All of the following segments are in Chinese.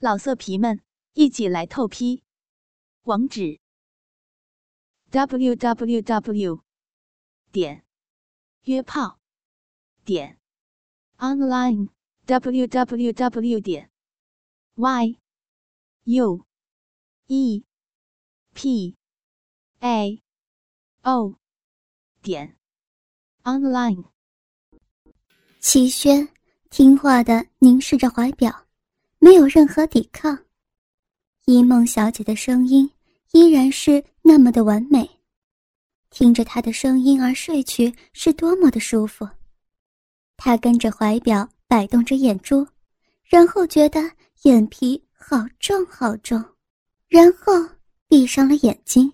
老色皮们，一起来透批！网址：w w w 点约炮点 online w w w 点 y u e p a o 点 online。齐轩听话的凝视着怀表。没有任何抵抗，一梦小姐的声音依然是那么的完美，听着她的声音而睡去是多么的舒服。她跟着怀表摆动着眼珠，然后觉得眼皮好重好重，然后闭上了眼睛。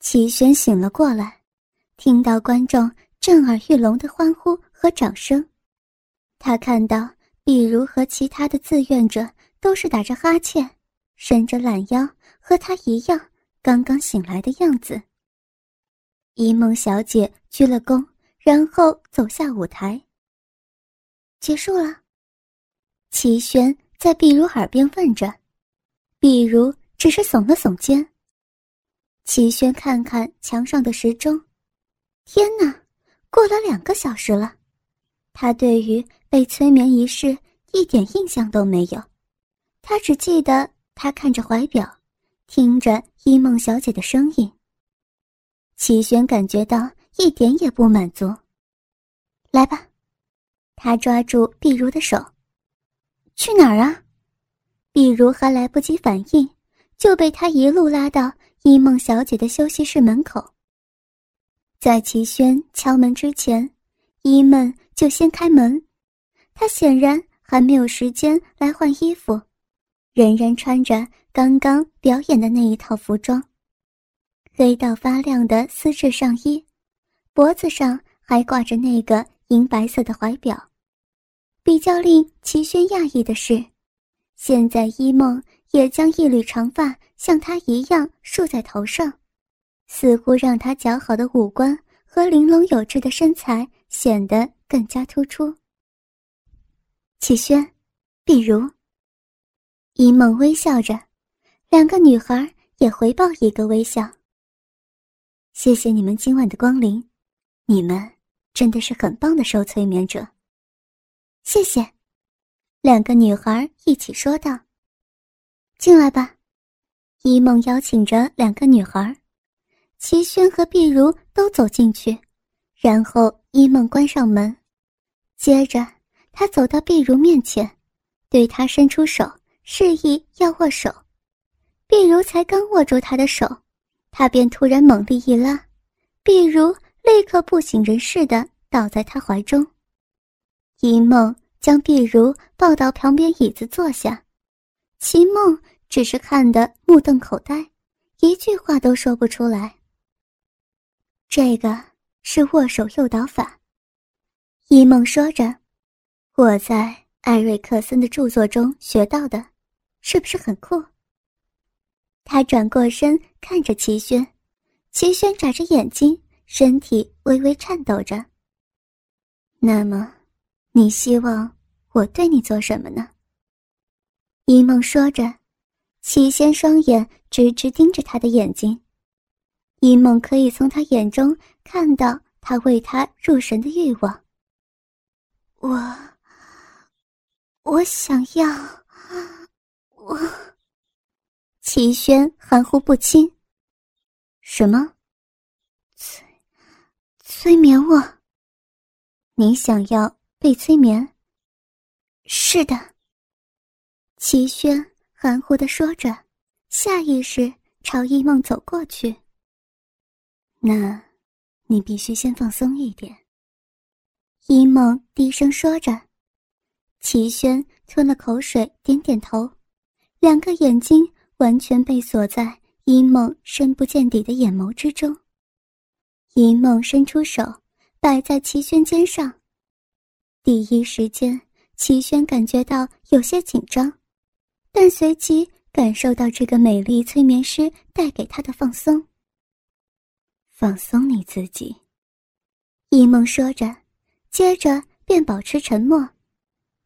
齐轩醒了过来，听到观众震耳欲聋的欢呼和掌声，他看到。比如和其他的志愿者都是打着哈欠，伸着懒腰，和他一样刚刚醒来的样子。一梦小姐鞠了躬，然后走下舞台。结束了。齐轩在碧如耳边问着，碧如只是耸了耸肩。齐轩看看墙上的时钟，天哪，过了两个小时了。他对于。被催眠一事一点印象都没有，他只记得他看着怀表，听着伊梦小姐的声音。齐轩感觉到一点也不满足。来吧，他抓住碧如的手，去哪儿啊？碧如还来不及反应，就被他一路拉到伊梦小姐的休息室门口。在齐轩敲门之前，伊梦就先开门。他显然还没有时间来换衣服，仍然穿着刚刚表演的那一套服装，黑到发亮的丝质上衣，脖子上还挂着那个银白色的怀表。比较令齐轩讶异的是，现在一梦也将一缕长发像他一样束在头上，似乎让他姣好的五官和玲珑有致的身材显得更加突出。启轩，碧如。一梦微笑着，两个女孩也回报一个微笑。谢谢你们今晚的光临，你们真的是很棒的受催眠者。谢谢，两个女孩一起说道。进来吧，一梦邀请着两个女孩，齐轩和碧如都走进去，然后一梦关上门，接着。他走到碧如面前，对她伸出手，示意要握手。碧如才刚握住他的手，他便突然猛力一拉，碧如立刻不省人事的倒在他怀中。一梦将碧如抱到旁边椅子坐下，齐梦只是看得目瞪口呆，一句话都说不出来。这个是握手诱导法，一梦说着。我在艾瑞克森的著作中学到的，是不是很酷？他转过身看着齐轩，齐轩眨着眼睛，身体微微颤抖着。那么，你希望我对你做什么呢？一梦说着，齐轩双眼直直盯着他的眼睛，一梦可以从他眼中看到他为他入神的欲望。我。我想要，我。齐轩含糊不清。什么？催，催眠我？你想要被催眠？是的。齐轩含糊的说着，下意识朝一梦走过去。那，你必须先放松一点。一梦低声说着。齐轩吞了口水，点点头，两个眼睛完全被锁在一梦深不见底的眼眸之中。一梦伸出手，摆在齐轩肩上。第一时间，齐轩感觉到有些紧张，但随即感受到这个美丽催眠师带给他的放松。放松你自己，一梦说着，接着便保持沉默。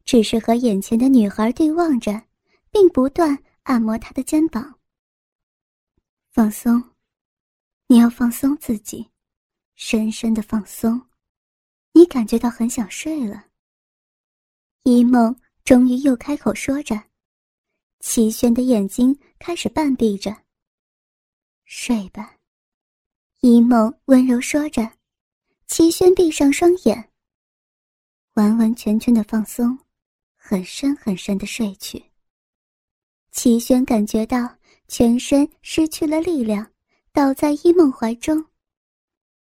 只是和眼前的女孩对望着，并不断按摩她的肩膀。放松，你要放松自己，深深的放松。你感觉到很想睡了。一梦终于又开口说着，齐轩的眼睛开始半闭着。睡吧，一梦温柔说着，齐轩闭上双眼，完完全全的放松，很深很深的睡去。齐轩感觉到全身失去了力量，倒在一梦怀中。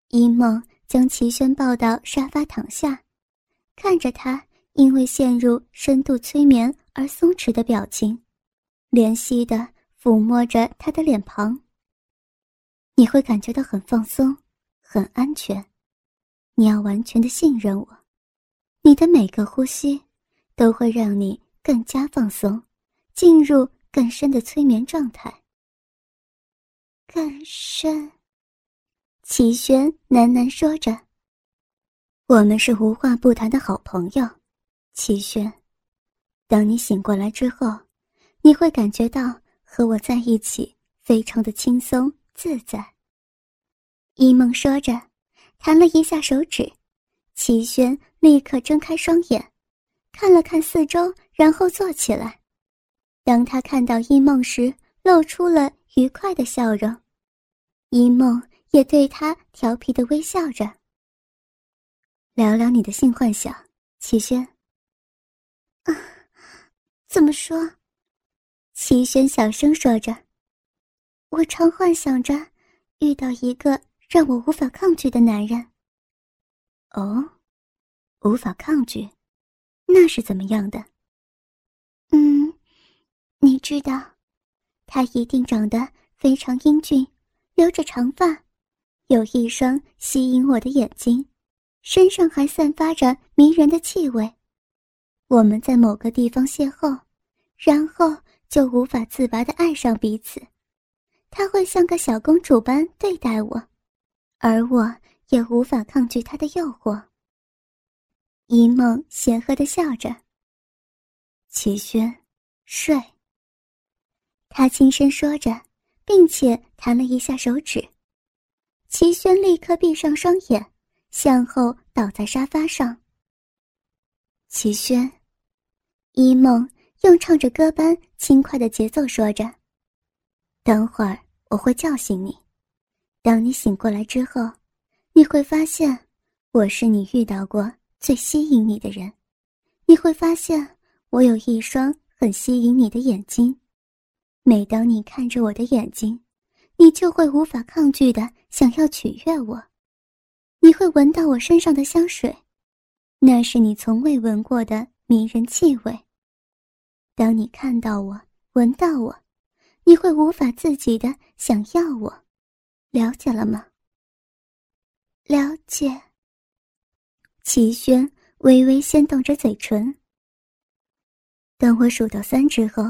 一梦将齐轩抱到沙发躺下，看着他因为陷入深度催眠而松弛的表情，怜惜的抚摸着他的脸庞。你会感觉到很放松，很安全。你要完全的信任我，你的每个呼吸都会让你更加放松，进入。更深的催眠状态。更深。齐轩喃喃说着：“我们是无话不谈的好朋友。”齐轩，当你醒过来之后，你会感觉到和我在一起非常的轻松自在。一梦说着，弹了一下手指，齐轩立刻睁开双眼，看了看四周，然后坐起来。当他看到一梦时，露出了愉快的笑容，一梦也对他调皮的微笑着。聊聊你的性幻想，齐轩。啊，怎么说？齐轩小声说着：“我常幻想着遇到一个让我无法抗拒的男人。”哦，无法抗拒，那是怎么样的？嗯。你知道，他一定长得非常英俊，留着长发，有一双吸引我的眼睛，身上还散发着迷人的气味。我们在某个地方邂逅，然后就无法自拔的爱上彼此。他会像个小公主般对待我，而我也无法抗拒他的诱惑。一梦邪和的笑着。齐轩，睡。他轻声说着，并且弹了一下手指。齐轩立刻闭上双眼，向后倒在沙发上。齐轩，一梦用唱着歌般轻快的节奏说着：“等会儿我会叫醒你，当你醒过来之后，你会发现我是你遇到过最吸引你的人，你会发现我有一双很吸引你的眼睛。”每当你看着我的眼睛，你就会无法抗拒的想要取悦我。你会闻到我身上的香水，那是你从未闻过的迷人气味。当你看到我、闻到我，你会无法自己的想要我。了解了吗？了解。齐轩微微掀动着嘴唇。等我数到三之后。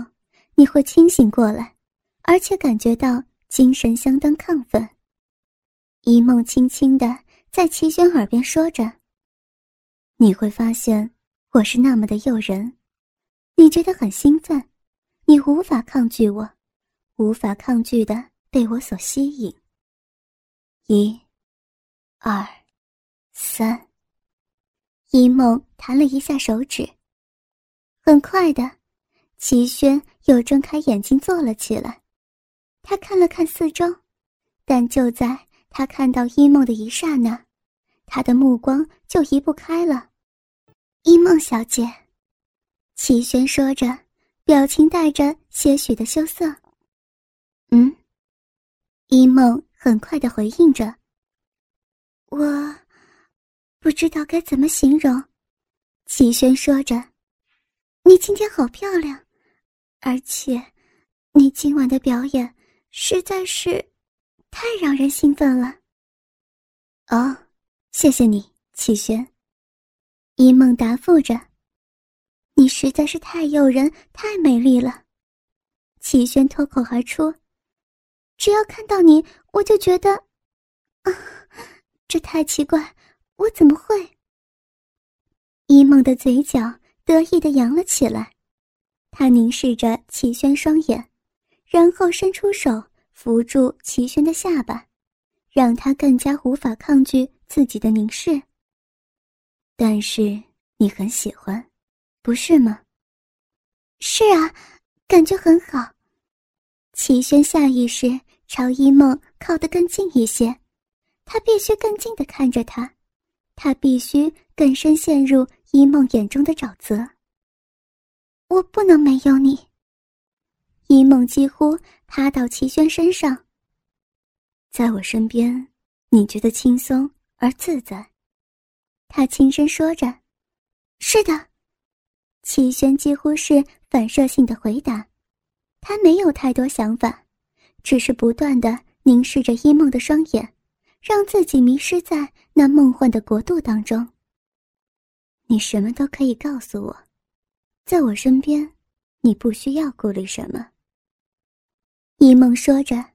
你会清醒过来，而且感觉到精神相当亢奋。一梦轻轻的在齐轩耳边说着：“你会发现我是那么的诱人，你觉得很兴奋，你无法抗拒我，无法抗拒的被我所吸引。”一、二、三。一梦弹了一下手指，很快的。齐轩又睁开眼睛坐了起来，他看了看四周，但就在他看到一梦的一刹那，他的目光就移不开了。一梦小姐，齐轩说着，表情带着些许的羞涩。嗯，一梦很快的回应着。我不知道该怎么形容，齐轩说着，你今天好漂亮。而且，你今晚的表演实在是太让人兴奋了。哦，谢谢你，齐轩。一梦答复着：“你实在是太诱人、太美丽了。”齐轩脱口而出：“只要看到你，我就觉得……啊，这太奇怪，我怎么会？”一梦的嘴角得意的扬了起来。他凝视着齐轩双眼，然后伸出手扶住齐轩的下巴，让他更加无法抗拒自己的凝视。但是你很喜欢，不是吗？是啊，感觉很好。齐轩下意识朝一梦靠得更近一些，他必须更近的看着他，他必须更深陷入一梦眼中的沼泽。我不能没有你。一梦几乎趴到齐轩身上，在我身边，你觉得轻松而自在。他轻声说着：“是的。”齐轩几乎是反射性的回答，他没有太多想法，只是不断的凝视着一梦的双眼，让自己迷失在那梦幻的国度当中。你什么都可以告诉我，在我身边，你不需要顾虑什么。一梦说着，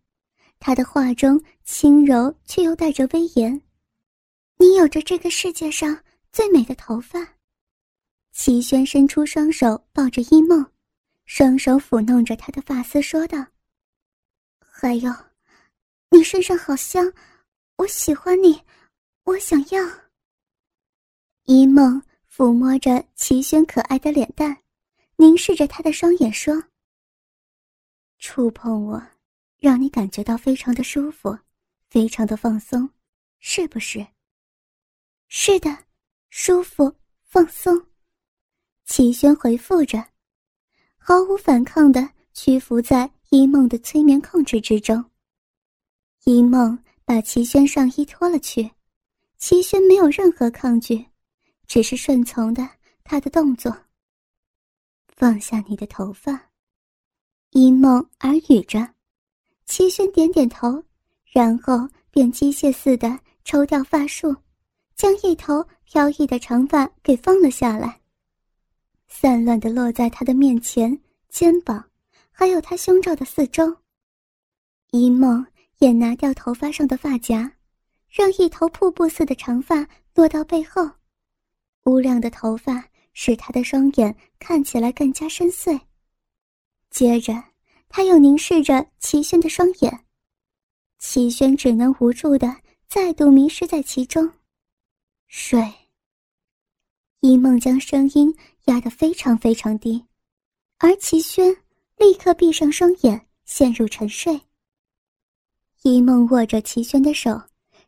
他的话中轻柔却又带着威严。你有着这个世界上最美的头发。齐轩伸出双手抱着一梦，双手抚弄着她的发丝，说道：“还有，你身上好香，我喜欢你，我想要。”一梦抚摸着齐轩可爱的脸蛋，凝视着他的双眼，说：“触碰我，让你感觉到非常的舒服，非常的放松，是不是？”“是的，舒服，放松。”齐轩回复着，毫无反抗的屈服在一梦的催眠控制之中。一梦把齐轩上衣脱了去，齐轩没有任何抗拒，只是顺从的他的动作。放下你的头发，一梦耳语着，齐轩点点头，然后便机械似的抽掉发束，将一头飘逸的长发给放了下来。散乱的落在他的面前、肩膀，还有他胸罩的四周。一梦也拿掉头发上的发夹，让一头瀑布似的长发落到背后。乌亮的头发使他的双眼看起来更加深邃。接着，他又凝视着齐轩的双眼，齐轩只能无助的再度迷失在其中。睡。一梦将声音。压得非常非常低，而齐轩立刻闭上双眼，陷入沉睡。一梦握着齐轩的手，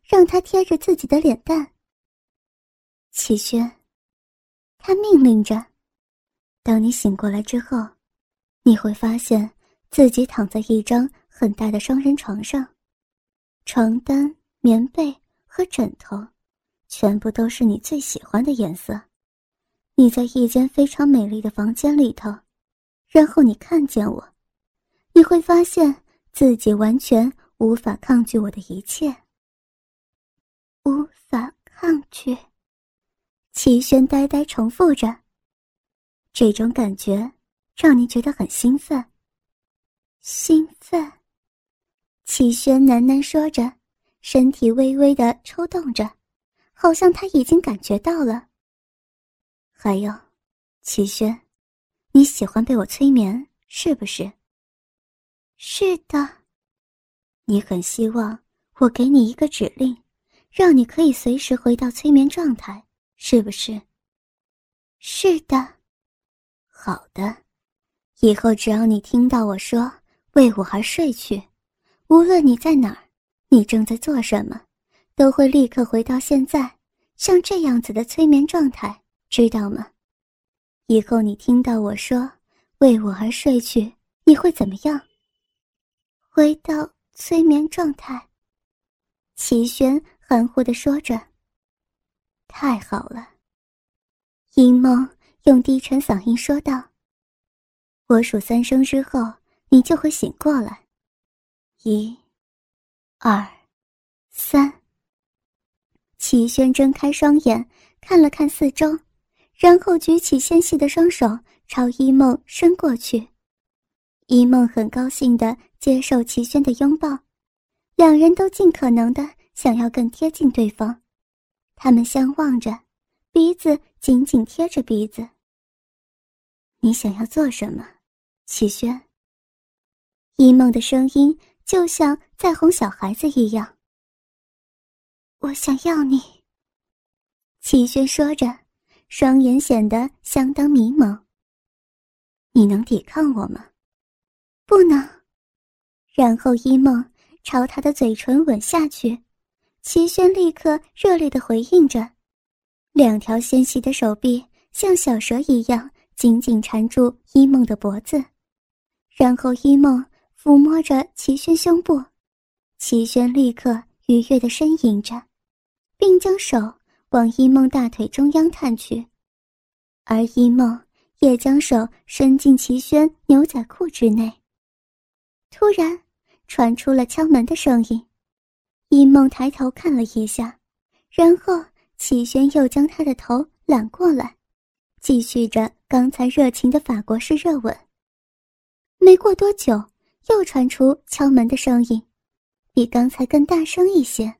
让他贴着自己的脸蛋。齐轩，他命令着：“当你醒过来之后，你会发现自己躺在一张很大的双人床上，床单、棉被和枕头，全部都是你最喜欢的颜色。”你在一间非常美丽的房间里头，然后你看见我，你会发现自己完全无法抗拒我的一切。无法抗拒，齐轩呆呆重复着。这种感觉让你觉得很兴奋。兴奋，齐轩喃喃说着，身体微微的抽动着，好像他已经感觉到了。还有，齐轩，你喜欢被我催眠是不是？是的。你很希望我给你一个指令，让你可以随时回到催眠状态，是不是？是的。好的，以后只要你听到我说“为我而睡去”，无论你在哪儿，你正在做什么，都会立刻回到现在，像这样子的催眠状态。知道吗？以后你听到我说“为我而睡去”，你会怎么样？回到催眠状态。齐轩含糊的说着。太好了。银梦用低沉嗓音说道：“我数三声之后，你就会醒过来。一、二、三。”齐轩睁开双眼，看了看四周。然后举起纤细的双手朝一梦伸过去，一梦很高兴地接受齐轩的拥抱，两人都尽可能的想要更贴近对方，他们相望着，鼻子紧紧贴着鼻子。你想要做什么，齐轩。一梦的声音就像在哄小孩子一样。我想要你。齐轩说着，双眼显得相当迷茫。你能抵抗我吗？不能。然后一梦朝他的嘴唇吻下去，齐轩立刻热烈的回应着，两条纤细的手臂像小蛇一样紧紧缠住一梦的脖子，然后一梦。抚摸着齐轩胸部，齐轩立刻愉悦的呻吟着，并将手往一梦大腿中央探去，而一梦也将手伸进齐轩牛仔裤之内。突然，传出了敲门的声音，一梦抬头看了一下，然后齐轩又将他的头揽过来，继续着刚才热情的法国式热吻。没过多久。又传出敲门的声音，比刚才更大声一些。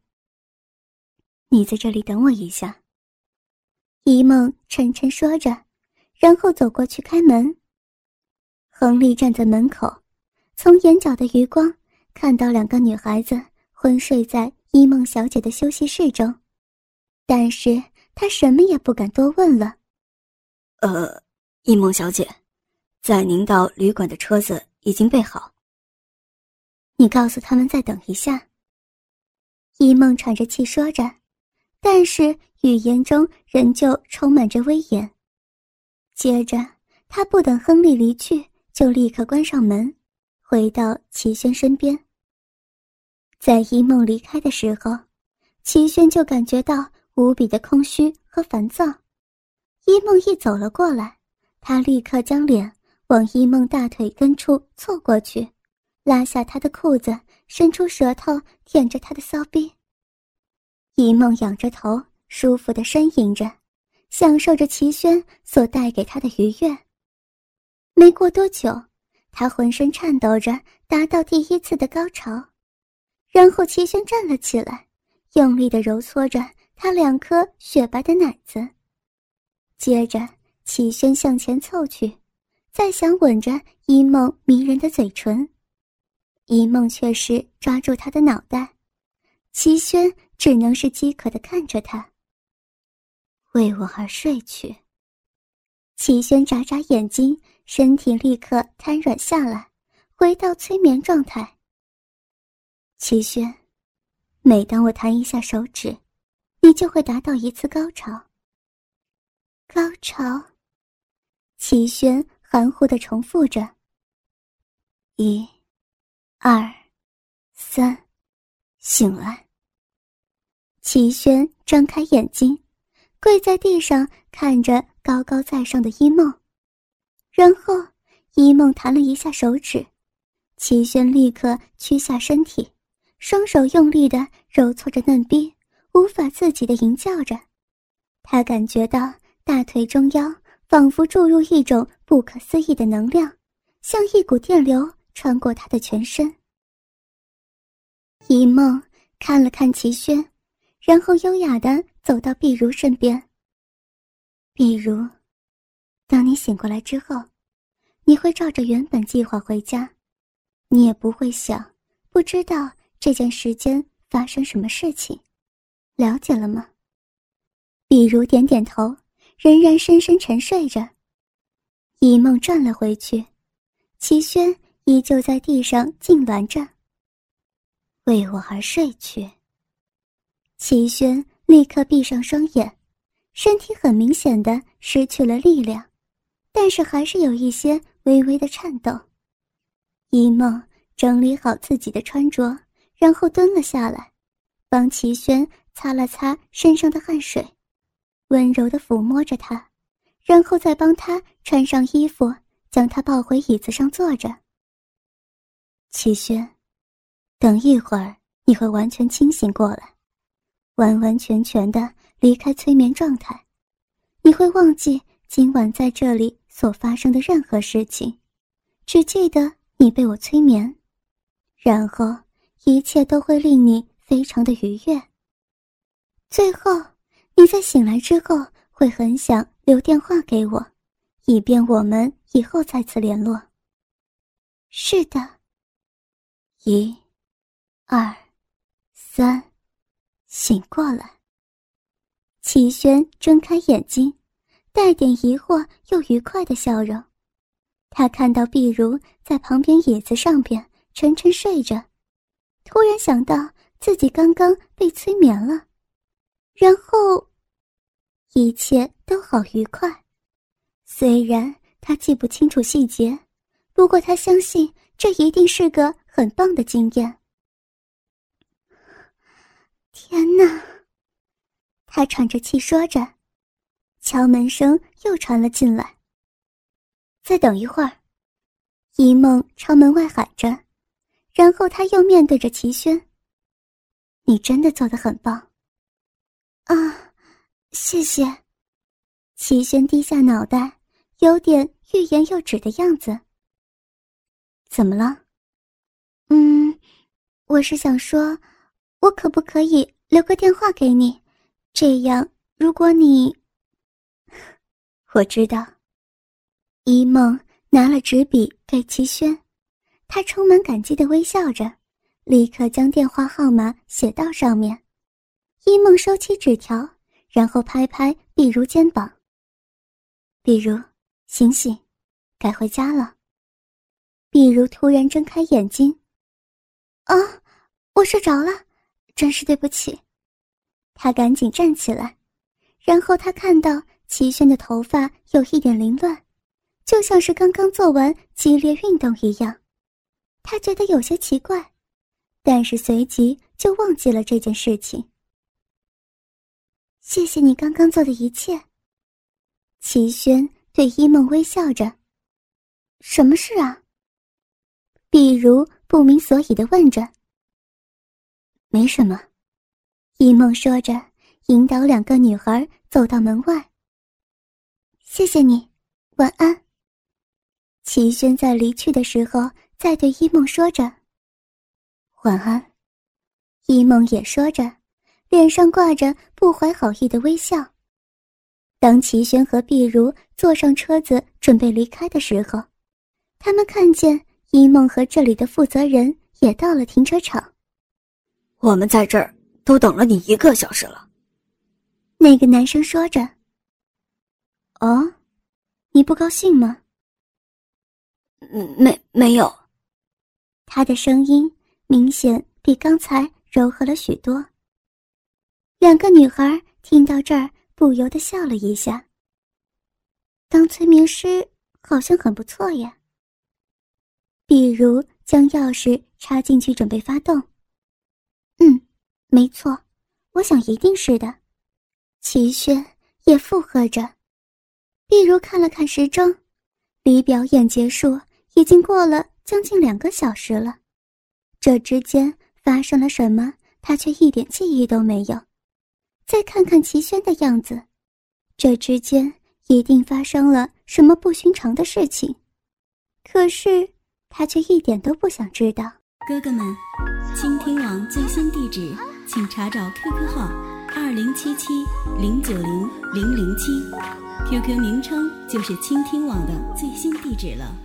你在这里等我一下。一梦沉沉说着，然后走过去开门。亨利站在门口，从眼角的余光看到两个女孩子昏睡在一梦小姐的休息室中，但是他什么也不敢多问了。呃，一梦小姐，在您到旅馆的车子已经备好。你告诉他们再等一下。一梦喘着气说着，但是语言中仍旧充满着威严。接着，他不等亨利离去，就立刻关上门，回到齐轩身边。在一梦离开的时候，齐轩就感觉到无比的空虚和烦躁。一梦一走了过来，他立刻将脸往一梦大腿根处凑过去。拉下他的裤子，伸出舌头舔着他的骚逼。一梦仰着头，舒服的呻吟着，享受着齐轩所带给他的愉悦。没过多久，他浑身颤抖着达到第一次的高潮，然后齐轩站了起来，用力的揉搓着他两颗雪白的奶子。接着，齐轩向前凑去，再想吻着一梦迷人的嘴唇。一梦却是抓住他的脑袋，齐轩只能是饥渴的看着他。为我而睡去。齐轩眨眨眼睛，身体立刻瘫软下来，回到催眠状态。齐轩，每当我弹一下手指，你就会达到一次高潮。高潮。齐轩含糊的重复着。一。二，三，醒来。齐轩张开眼睛，跪在地上看着高高在上的一梦，然后一梦弹了一下手指，齐轩立刻屈下身体，双手用力的揉搓着嫩逼，无法自己的吟叫着。他感觉到大腿中央仿佛注入一种不可思议的能量，像一股电流。穿过他的全身，一梦看了看齐轩，然后优雅的走到碧如身边。碧如，当你醒过来之后，你会照着原本计划回家，你也不会想，不知道这件时间发生什么事情，了解了吗？比如点点头，仍然深深沉睡着。一梦转了回去，齐轩。依旧在地上痉挛着，为我而睡去。齐轩立刻闭上双眼，身体很明显的失去了力量，但是还是有一些微微的颤抖。一梦整理好自己的穿着，然后蹲了下来，帮齐轩擦了擦身上的汗水，温柔的抚摸着他，然后再帮他穿上衣服，将他抱回椅子上坐着。齐轩，等一会儿你会完全清醒过来，完完全全的离开催眠状态，你会忘记今晚在这里所发生的任何事情，只记得你被我催眠，然后一切都会令你非常的愉悦。最后，你在醒来之后会很想留电话给我，以便我们以后再次联络。是的。一、二、三，醒过来。齐轩睁开眼睛，带点疑惑又愉快的笑容。他看到碧如在旁边椅子上边沉沉睡着，突然想到自己刚刚被催眠了，然后一切都好愉快。虽然他记不清楚细节，不过他相信这一定是个很棒的经验。天哪！他喘着气说着，敲门声又传了进来。再等一会儿，一梦朝门外喊着，然后他又面对着齐轩：“你真的做的很棒。”啊，谢谢。齐轩低下脑袋，有点欲言又止的样子。怎么了？嗯，我是想说，我可不可以留个电话给你？这样，如果你…… 我知道。一梦拿了纸笔给齐轩，他充满感激的微笑着，立刻将电话号码写到上面。一梦收起纸条，然后拍拍碧如肩膀：“碧如，醒醒，该回家了。”碧如突然睁开眼睛：“啊，我睡着了，真是对不起。”他赶紧站起来，然后他看到齐轩的头发有一点凌乱。就像是刚刚做完激烈运动一样，他觉得有些奇怪，但是随即就忘记了这件事情。谢谢你刚刚做的一切。齐轩对一梦微笑着。什么事啊？比如不明所以的问着。没什么，一梦说着，引导两个女孩走到门外。谢谢你，晚安。齐轩在离去的时候，在对一梦说着：“晚安。”一梦也说着，脸上挂着不怀好意的微笑。当齐轩和碧如坐上车子准备离开的时候，他们看见一梦和这里的负责人也到了停车场。我们在这儿都等了你一个小时了。那个男生说着：“哦，你不高兴吗？”嗯，没没有。他的声音明显比刚才柔和了许多。两个女孩听到这儿，不由得笑了一下。当催眠师好像很不错呀。比如将钥匙插进去准备发动。嗯，没错，我想一定是的。齐轩也附和着。比如看了看时钟，离表演结束。已经过了将近两个小时了，这之间发生了什么，他却一点记忆都没有。再看看齐轩的样子，这之间一定发生了什么不寻常的事情，可是他却一点都不想知道。哥哥们，倾听网最新地址，请查找 QQ 号二零七七零九零零零七，QQ 名称就是倾听网的最新地址了。